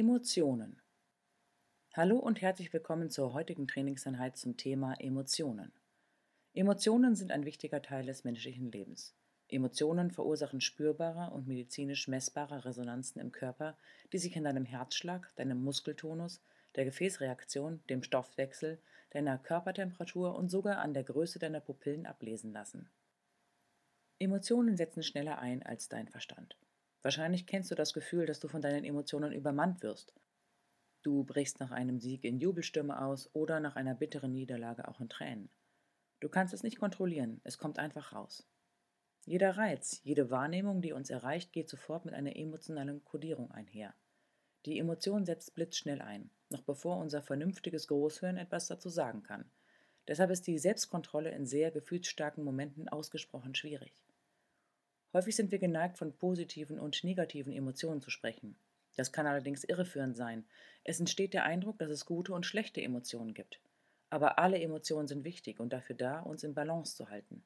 Emotionen. Hallo und herzlich willkommen zur heutigen Trainingseinheit zum Thema Emotionen. Emotionen sind ein wichtiger Teil des menschlichen Lebens. Emotionen verursachen spürbare und medizinisch messbare Resonanzen im Körper, die sich in deinem Herzschlag, deinem Muskeltonus, der Gefäßreaktion, dem Stoffwechsel, deiner Körpertemperatur und sogar an der Größe deiner Pupillen ablesen lassen. Emotionen setzen schneller ein als dein Verstand. Wahrscheinlich kennst du das Gefühl, dass du von deinen Emotionen übermannt wirst. Du brichst nach einem Sieg in Jubelstimme aus oder nach einer bitteren Niederlage auch in Tränen. Du kannst es nicht kontrollieren, es kommt einfach raus. Jeder Reiz, jede Wahrnehmung, die uns erreicht, geht sofort mit einer emotionalen Kodierung einher. Die Emotion setzt blitzschnell ein, noch bevor unser vernünftiges Großhirn etwas dazu sagen kann. Deshalb ist die Selbstkontrolle in sehr gefühlsstarken Momenten ausgesprochen schwierig. Häufig sind wir geneigt, von positiven und negativen Emotionen zu sprechen. Das kann allerdings irreführend sein. Es entsteht der Eindruck, dass es gute und schlechte Emotionen gibt. Aber alle Emotionen sind wichtig und dafür da, uns in Balance zu halten.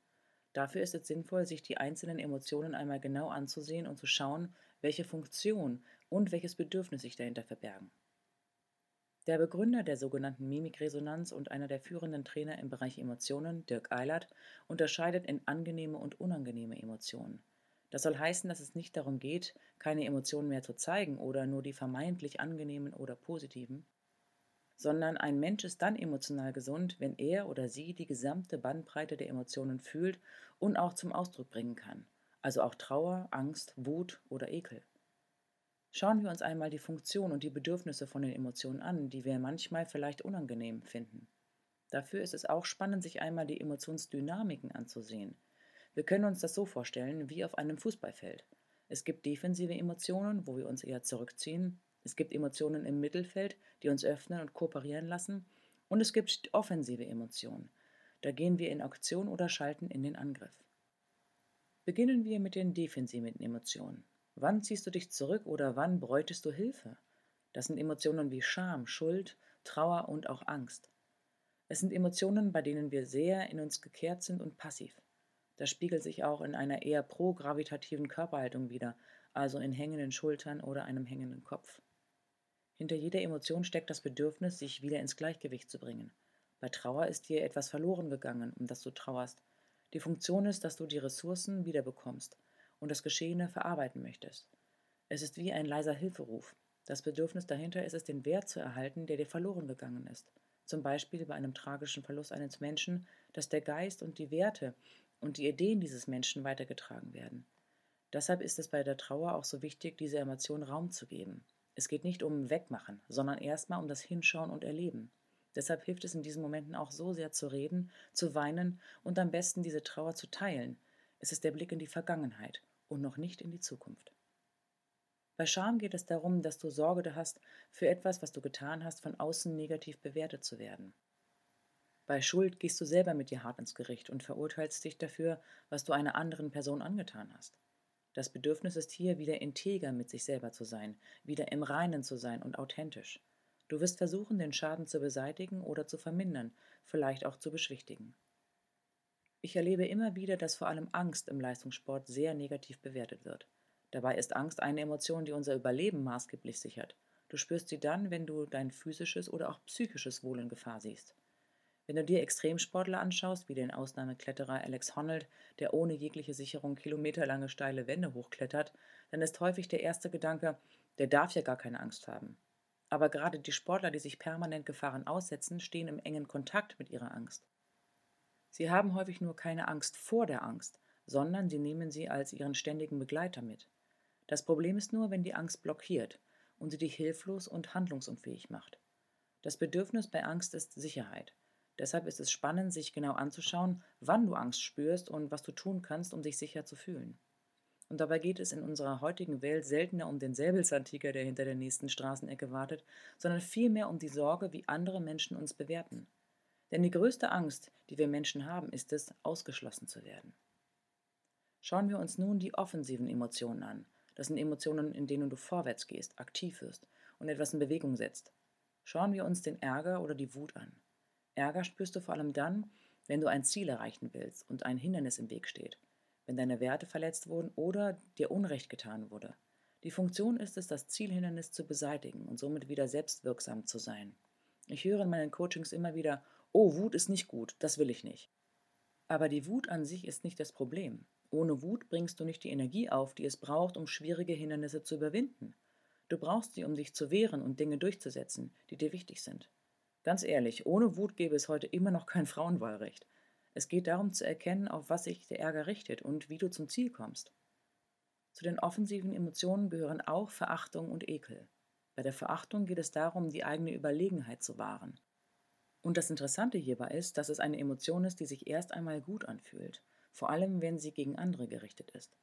Dafür ist es sinnvoll, sich die einzelnen Emotionen einmal genau anzusehen und zu schauen, welche Funktion und welches Bedürfnis sich dahinter verbergen. Der Begründer der sogenannten Mimikresonanz und einer der führenden Trainer im Bereich Emotionen, Dirk Eilert, unterscheidet in angenehme und unangenehme Emotionen. Das soll heißen, dass es nicht darum geht, keine Emotionen mehr zu zeigen oder nur die vermeintlich angenehmen oder positiven, sondern ein Mensch ist dann emotional gesund, wenn er oder sie die gesamte Bandbreite der Emotionen fühlt und auch zum Ausdruck bringen kann, also auch Trauer, Angst, Wut oder Ekel. Schauen wir uns einmal die Funktion und die Bedürfnisse von den Emotionen an, die wir manchmal vielleicht unangenehm finden. Dafür ist es auch spannend, sich einmal die Emotionsdynamiken anzusehen. Wir können uns das so vorstellen wie auf einem Fußballfeld. Es gibt defensive Emotionen, wo wir uns eher zurückziehen, es gibt Emotionen im Mittelfeld, die uns öffnen und kooperieren lassen. Und es gibt offensive Emotionen. Da gehen wir in Aktion oder schalten in den Angriff. Beginnen wir mit den defensiven Emotionen. Wann ziehst du dich zurück oder wann bräutest du Hilfe? Das sind Emotionen wie Scham, Schuld, Trauer und auch Angst. Es sind Emotionen, bei denen wir sehr in uns gekehrt sind und passiv. Das spiegelt sich auch in einer eher progravitativen Körperhaltung wider, also in hängenden Schultern oder einem hängenden Kopf. Hinter jeder Emotion steckt das Bedürfnis, sich wieder ins Gleichgewicht zu bringen. Bei Trauer ist dir etwas verloren gegangen, um das du trauerst. Die Funktion ist, dass du die Ressourcen wiederbekommst und das Geschehene verarbeiten möchtest. Es ist wie ein leiser Hilferuf. Das Bedürfnis dahinter ist es, den Wert zu erhalten, der dir verloren gegangen ist. Zum Beispiel bei einem tragischen Verlust eines Menschen, dass der Geist und die Werte und die Ideen dieses Menschen weitergetragen werden. Deshalb ist es bei der Trauer auch so wichtig, dieser Emotion Raum zu geben. Es geht nicht um Wegmachen, sondern erstmal um das Hinschauen und Erleben. Deshalb hilft es in diesen Momenten auch so sehr zu reden, zu weinen und am besten diese Trauer zu teilen. Es ist der Blick in die Vergangenheit und noch nicht in die Zukunft. Bei Scham geht es darum, dass du Sorge hast, für etwas, was du getan hast, von außen negativ bewertet zu werden. Bei Schuld gehst du selber mit dir hart ins Gericht und verurteilst dich dafür, was du einer anderen Person angetan hast. Das Bedürfnis ist hier, wieder integer mit sich selber zu sein, wieder im Reinen zu sein und authentisch. Du wirst versuchen, den Schaden zu beseitigen oder zu vermindern, vielleicht auch zu beschwichtigen. Ich erlebe immer wieder, dass vor allem Angst im Leistungssport sehr negativ bewertet wird. Dabei ist Angst eine Emotion, die unser Überleben maßgeblich sichert. Du spürst sie dann, wenn du dein physisches oder auch psychisches Wohl in Gefahr siehst. Wenn du dir Extremsportler anschaust, wie den Ausnahmekletterer Alex Honnold, der ohne jegliche Sicherung kilometerlange steile Wände hochklettert, dann ist häufig der erste Gedanke, der darf ja gar keine Angst haben. Aber gerade die Sportler, die sich permanent Gefahren aussetzen, stehen im engen Kontakt mit ihrer Angst. Sie haben häufig nur keine Angst vor der Angst, sondern sie nehmen sie als ihren ständigen Begleiter mit. Das Problem ist nur, wenn die Angst blockiert und sie dich hilflos und handlungsunfähig macht. Das Bedürfnis bei Angst ist Sicherheit. Deshalb ist es spannend, sich genau anzuschauen, wann du Angst spürst und was du tun kannst, um dich sicher zu fühlen. Und dabei geht es in unserer heutigen Welt seltener um den Säbelzahntiger, der hinter der nächsten Straßenecke wartet, sondern vielmehr um die Sorge, wie andere Menschen uns bewerten. Denn die größte Angst, die wir Menschen haben, ist es, ausgeschlossen zu werden. Schauen wir uns nun die offensiven Emotionen an. Das sind Emotionen, in denen du vorwärts gehst, aktiv wirst und etwas in Bewegung setzt. Schauen wir uns den Ärger oder die Wut an. Ärger spürst du vor allem dann, wenn du ein Ziel erreichen willst und ein Hindernis im Weg steht wenn deine Werte verletzt wurden oder dir Unrecht getan wurde. Die Funktion ist es, das Zielhindernis zu beseitigen und somit wieder selbstwirksam zu sein. Ich höre in meinen Coachings immer wieder, oh, Wut ist nicht gut, das will ich nicht. Aber die Wut an sich ist nicht das Problem. Ohne Wut bringst du nicht die Energie auf, die es braucht, um schwierige Hindernisse zu überwinden. Du brauchst sie, um dich zu wehren und Dinge durchzusetzen, die dir wichtig sind. Ganz ehrlich, ohne Wut gäbe es heute immer noch kein Frauenwahlrecht. Es geht darum zu erkennen, auf was sich der Ärger richtet und wie du zum Ziel kommst. Zu den offensiven Emotionen gehören auch Verachtung und Ekel. Bei der Verachtung geht es darum, die eigene Überlegenheit zu wahren. Und das Interessante hierbei ist, dass es eine Emotion ist, die sich erst einmal gut anfühlt, vor allem wenn sie gegen andere gerichtet ist.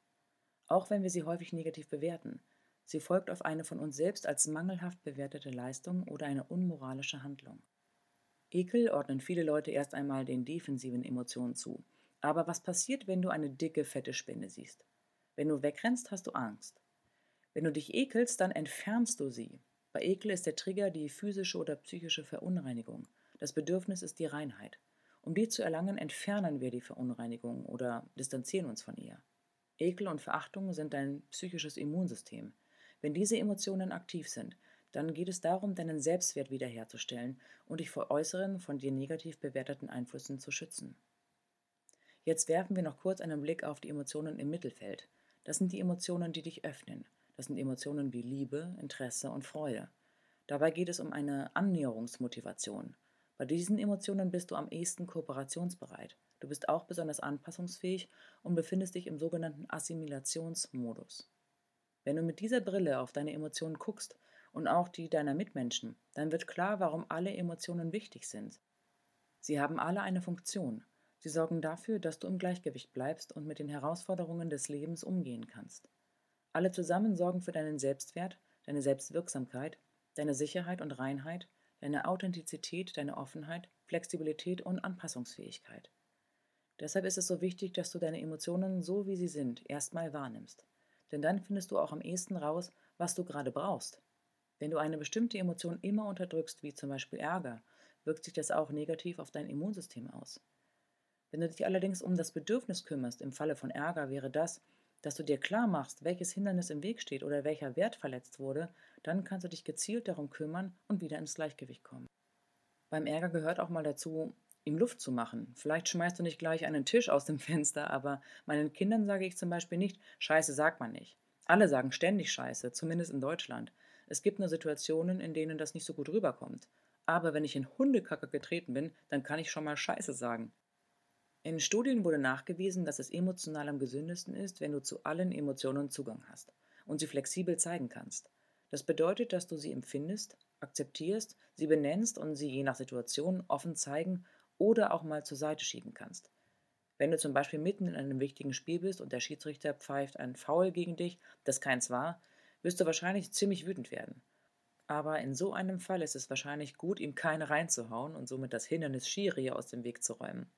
Auch wenn wir sie häufig negativ bewerten, sie folgt auf eine von uns selbst als mangelhaft bewertete Leistung oder eine unmoralische Handlung. Ekel ordnen viele Leute erst einmal den defensiven Emotionen zu. Aber was passiert, wenn du eine dicke, fette Spinne siehst? Wenn du wegrennst, hast du Angst. Wenn du dich ekelst, dann entfernst du sie. Bei Ekel ist der Trigger die physische oder psychische Verunreinigung. Das Bedürfnis ist die Reinheit. Um die zu erlangen, entfernen wir die Verunreinigung oder distanzieren uns von ihr. Ekel und Verachtung sind dein psychisches Immunsystem. Wenn diese Emotionen aktiv sind, dann geht es darum, deinen Selbstwert wiederherzustellen und dich vor äußeren, von dir negativ bewerteten Einflüssen zu schützen. Jetzt werfen wir noch kurz einen Blick auf die Emotionen im Mittelfeld. Das sind die Emotionen, die dich öffnen. Das sind Emotionen wie Liebe, Interesse und Freude. Dabei geht es um eine Annäherungsmotivation. Bei diesen Emotionen bist du am ehesten kooperationsbereit. Du bist auch besonders anpassungsfähig und befindest dich im sogenannten Assimilationsmodus. Wenn du mit dieser Brille auf deine Emotionen guckst, und auch die deiner Mitmenschen, dann wird klar, warum alle Emotionen wichtig sind. Sie haben alle eine Funktion. Sie sorgen dafür, dass du im Gleichgewicht bleibst und mit den Herausforderungen des Lebens umgehen kannst. Alle zusammen sorgen für deinen Selbstwert, deine Selbstwirksamkeit, deine Sicherheit und Reinheit, deine Authentizität, deine Offenheit, Flexibilität und Anpassungsfähigkeit. Deshalb ist es so wichtig, dass du deine Emotionen so wie sie sind erstmal wahrnimmst. Denn dann findest du auch am ehesten raus, was du gerade brauchst. Wenn du eine bestimmte Emotion immer unterdrückst, wie zum Beispiel Ärger, wirkt sich das auch negativ auf dein Immunsystem aus. Wenn du dich allerdings um das Bedürfnis kümmerst, im Falle von Ärger wäre das, dass du dir klar machst, welches Hindernis im Weg steht oder welcher Wert verletzt wurde, dann kannst du dich gezielt darum kümmern und wieder ins Gleichgewicht kommen. Beim Ärger gehört auch mal dazu, ihm Luft zu machen. Vielleicht schmeißt du nicht gleich einen Tisch aus dem Fenster, aber meinen Kindern sage ich zum Beispiel nicht, Scheiße sagt man nicht. Alle sagen ständig Scheiße, zumindest in Deutschland. Es gibt nur Situationen, in denen das nicht so gut rüberkommt. Aber wenn ich in Hundekacke getreten bin, dann kann ich schon mal Scheiße sagen. In Studien wurde nachgewiesen, dass es emotional am gesündesten ist, wenn du zu allen Emotionen Zugang hast und sie flexibel zeigen kannst. Das bedeutet, dass du sie empfindest, akzeptierst, sie benennst und sie je nach Situation offen zeigen oder auch mal zur Seite schieben kannst. Wenn du zum Beispiel mitten in einem wichtigen Spiel bist und der Schiedsrichter pfeift ein Foul gegen dich, das keins war, wirst du wahrscheinlich ziemlich wütend werden. Aber in so einem Fall ist es wahrscheinlich gut, ihm keine reinzuhauen und somit das Hindernis Schiri aus dem Weg zu räumen.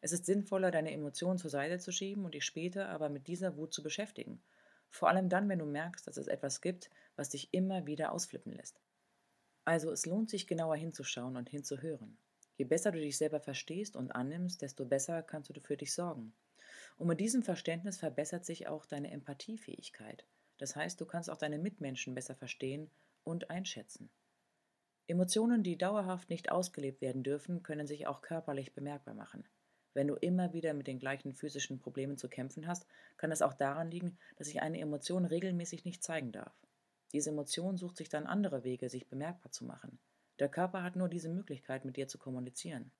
Es ist sinnvoller, deine Emotionen zur Seite zu schieben und dich später aber mit dieser Wut zu beschäftigen. Vor allem dann, wenn du merkst, dass es etwas gibt, was dich immer wieder ausflippen lässt. Also es lohnt sich genauer hinzuschauen und hinzuhören. Je besser du dich selber verstehst und annimmst, desto besser kannst du für dich sorgen. Und mit diesem Verständnis verbessert sich auch deine Empathiefähigkeit. Das heißt, du kannst auch deine Mitmenschen besser verstehen und einschätzen. Emotionen, die dauerhaft nicht ausgelebt werden dürfen, können sich auch körperlich bemerkbar machen. Wenn du immer wieder mit den gleichen physischen Problemen zu kämpfen hast, kann es auch daran liegen, dass sich eine Emotion regelmäßig nicht zeigen darf. Diese Emotion sucht sich dann andere Wege, sich bemerkbar zu machen. Der Körper hat nur diese Möglichkeit, mit dir zu kommunizieren.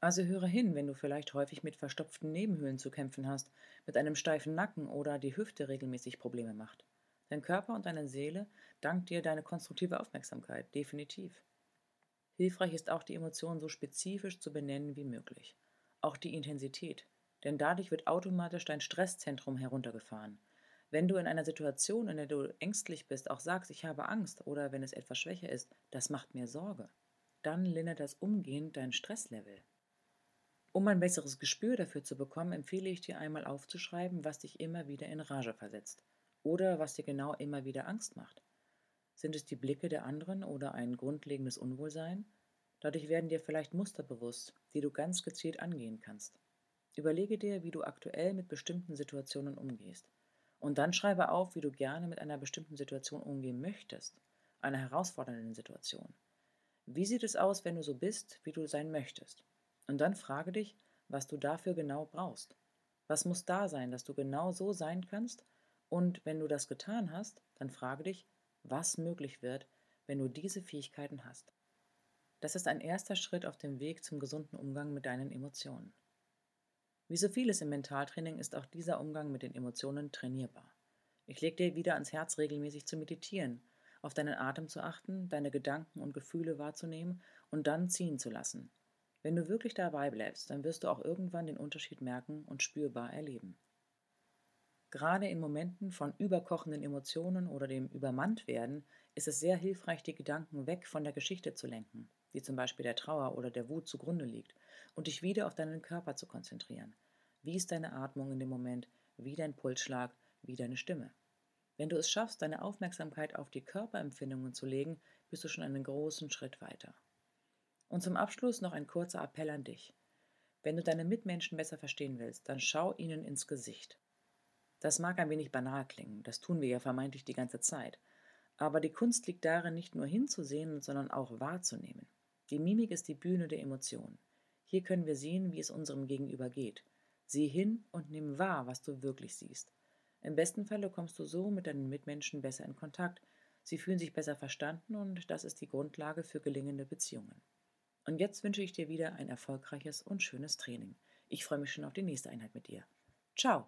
Also höre hin, wenn du vielleicht häufig mit verstopften Nebenhöhlen zu kämpfen hast, mit einem steifen Nacken oder die Hüfte regelmäßig Probleme macht. Dein Körper und deine Seele dankt dir deine konstruktive Aufmerksamkeit, definitiv. Hilfreich ist auch die Emotion so spezifisch zu benennen wie möglich. Auch die Intensität, denn dadurch wird automatisch dein Stresszentrum heruntergefahren. Wenn du in einer Situation, in der du ängstlich bist, auch sagst, ich habe Angst oder wenn es etwas schwächer ist, das macht mir Sorge, dann lindert das umgehend dein Stresslevel. Um ein besseres Gespür dafür zu bekommen, empfehle ich dir einmal aufzuschreiben, was dich immer wieder in Rage versetzt oder was dir genau immer wieder Angst macht. Sind es die Blicke der anderen oder ein grundlegendes Unwohlsein? Dadurch werden dir vielleicht Muster bewusst, die du ganz gezielt angehen kannst. Überlege dir, wie du aktuell mit bestimmten Situationen umgehst. Und dann schreibe auf, wie du gerne mit einer bestimmten Situation umgehen möchtest, einer herausfordernden Situation. Wie sieht es aus, wenn du so bist, wie du sein möchtest? Und dann frage dich, was du dafür genau brauchst. Was muss da sein, dass du genau so sein kannst? Und wenn du das getan hast, dann frage dich, was möglich wird, wenn du diese Fähigkeiten hast. Das ist ein erster Schritt auf dem Weg zum gesunden Umgang mit deinen Emotionen. Wie so vieles im Mentaltraining ist auch dieser Umgang mit den Emotionen trainierbar. Ich lege dir wieder ans Herz, regelmäßig zu meditieren, auf deinen Atem zu achten, deine Gedanken und Gefühle wahrzunehmen und dann ziehen zu lassen. Wenn du wirklich dabei bleibst, dann wirst du auch irgendwann den Unterschied merken und spürbar erleben. Gerade in Momenten von überkochenden Emotionen oder dem Übermanntwerden ist es sehr hilfreich, die Gedanken weg von der Geschichte zu lenken, die zum Beispiel der Trauer oder der Wut zugrunde liegt, und dich wieder auf deinen Körper zu konzentrieren. Wie ist deine Atmung in dem Moment, wie dein Pulsschlag, wie deine Stimme. Wenn du es schaffst, deine Aufmerksamkeit auf die Körperempfindungen zu legen, bist du schon einen großen Schritt weiter. Und zum Abschluss noch ein kurzer Appell an dich. Wenn du deine Mitmenschen besser verstehen willst, dann schau ihnen ins Gesicht. Das mag ein wenig banal klingen, das tun wir ja vermeintlich die ganze Zeit. Aber die Kunst liegt darin, nicht nur hinzusehen, sondern auch wahrzunehmen. Die Mimik ist die Bühne der Emotionen. Hier können wir sehen, wie es unserem Gegenüber geht. Sieh hin und nimm wahr, was du wirklich siehst. Im besten Falle kommst du so mit deinen Mitmenschen besser in Kontakt. Sie fühlen sich besser verstanden und das ist die Grundlage für gelingende Beziehungen. Und jetzt wünsche ich dir wieder ein erfolgreiches und schönes Training. Ich freue mich schon auf die nächste Einheit mit dir. Ciao!